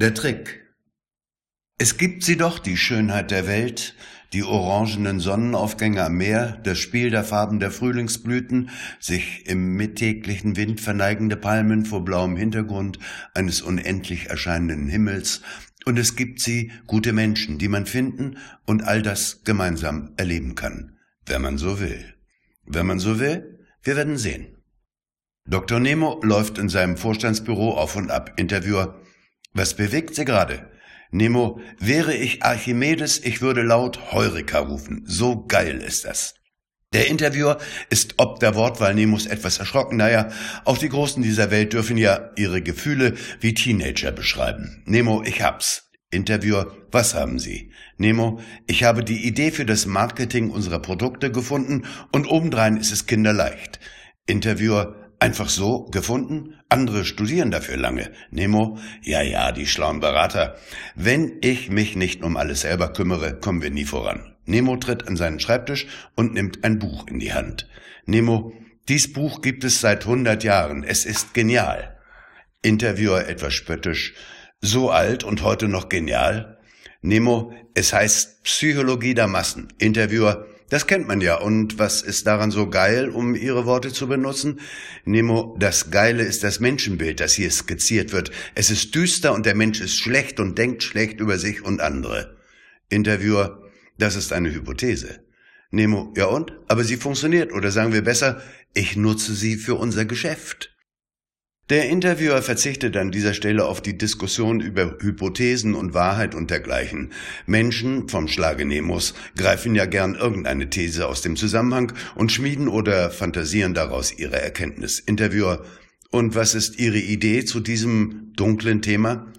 Der Trick. Es gibt sie doch, die Schönheit der Welt, die orangenen Sonnenaufgänge am Meer, das Spiel der Farben der Frühlingsblüten, sich im mittäglichen Wind verneigende Palmen vor blauem Hintergrund eines unendlich erscheinenden Himmels, und es gibt sie, gute Menschen, die man finden und all das gemeinsam erleben kann, wenn man so will. Wenn man so will, wir werden sehen. Dr. Nemo läuft in seinem Vorstandsbüro auf und ab. Interviewer. Was bewegt Sie gerade? Nemo, wäre ich Archimedes, ich würde laut Heureka rufen. So geil ist das. Der Interviewer ist ob der Wortwahl Nemos etwas erschrocken. Naja, auch die Großen dieser Welt dürfen ja ihre Gefühle wie Teenager beschreiben. Nemo, ich hab's. Interviewer, was haben Sie? Nemo, ich habe die Idee für das Marketing unserer Produkte gefunden und obendrein ist es kinderleicht. Interviewer, Einfach so gefunden? Andere studieren dafür lange. Nemo, ja, ja, die schlauen Berater. Wenn ich mich nicht um alles selber kümmere, kommen wir nie voran. Nemo tritt an seinen Schreibtisch und nimmt ein Buch in die Hand. Nemo, dies Buch gibt es seit hundert Jahren. Es ist genial. Interviewer etwas spöttisch. So alt und heute noch genial? Nemo, es heißt Psychologie der Massen. Interviewer, das kennt man ja. Und was ist daran so geil, um Ihre Worte zu benutzen? Nemo, das Geile ist das Menschenbild, das hier skizziert wird. Es ist düster und der Mensch ist schlecht und denkt schlecht über sich und andere. Interviewer, das ist eine Hypothese. Nemo, ja und? Aber sie funktioniert. Oder sagen wir besser, ich nutze sie für unser Geschäft. Der Interviewer verzichtet an dieser Stelle auf die Diskussion über Hypothesen und Wahrheit und dergleichen. Menschen vom Schlage Nemos greifen ja gern irgendeine These aus dem Zusammenhang und schmieden oder fantasieren daraus ihre Erkenntnis. Interviewer, und was ist Ihre Idee zu diesem dunklen Thema?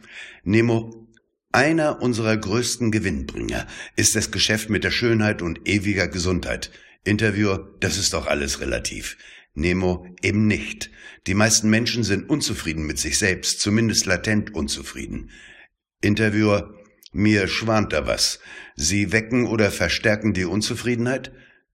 Nemo, einer unserer größten Gewinnbringer ist das Geschäft mit der Schönheit und ewiger Gesundheit. Interviewer, das ist doch alles relativ. Nemo eben nicht. Die meisten Menschen sind unzufrieden mit sich selbst, zumindest latent unzufrieden. Interviewer, mir schwant da was. Sie wecken oder verstärken die Unzufriedenheit?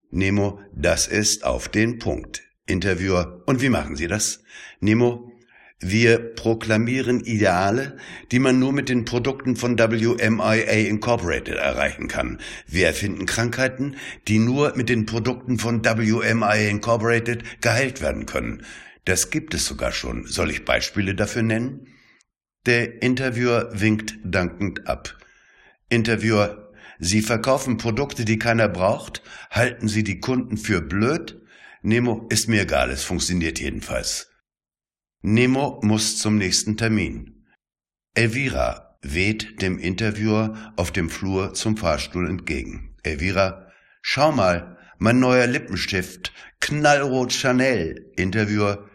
Nemo, das ist auf den Punkt. Interviewer, und wie machen Sie das? Nemo, wir proklamieren Ideale, die man nur mit den Produkten von WMIA Incorporated erreichen kann. Wir erfinden Krankheiten, die nur mit den Produkten von WMIA Incorporated geheilt werden können. Das gibt es sogar schon. Soll ich Beispiele dafür nennen? Der Interviewer winkt dankend ab. Interviewer, Sie verkaufen Produkte, die keiner braucht? Halten Sie die Kunden für blöd? Nemo, ist mir egal, es funktioniert jedenfalls. Nemo muss zum nächsten Termin. Elvira weht dem Interviewer auf dem Flur zum Fahrstuhl entgegen. Elvira, schau mal, mein neuer Lippenstift, knallrot Chanel. Interviewer,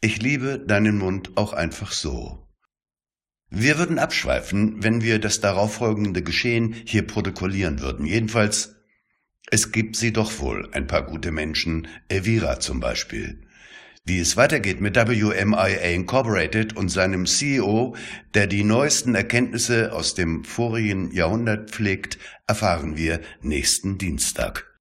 ich liebe deinen Mund auch einfach so. Wir würden abschweifen, wenn wir das darauffolgende Geschehen hier protokollieren würden. Jedenfalls, es gibt sie doch wohl, ein paar gute Menschen, Elvira zum Beispiel. Wie es weitergeht mit WMIA Incorporated und seinem CEO, der die neuesten Erkenntnisse aus dem vorigen Jahrhundert pflegt, erfahren wir nächsten Dienstag.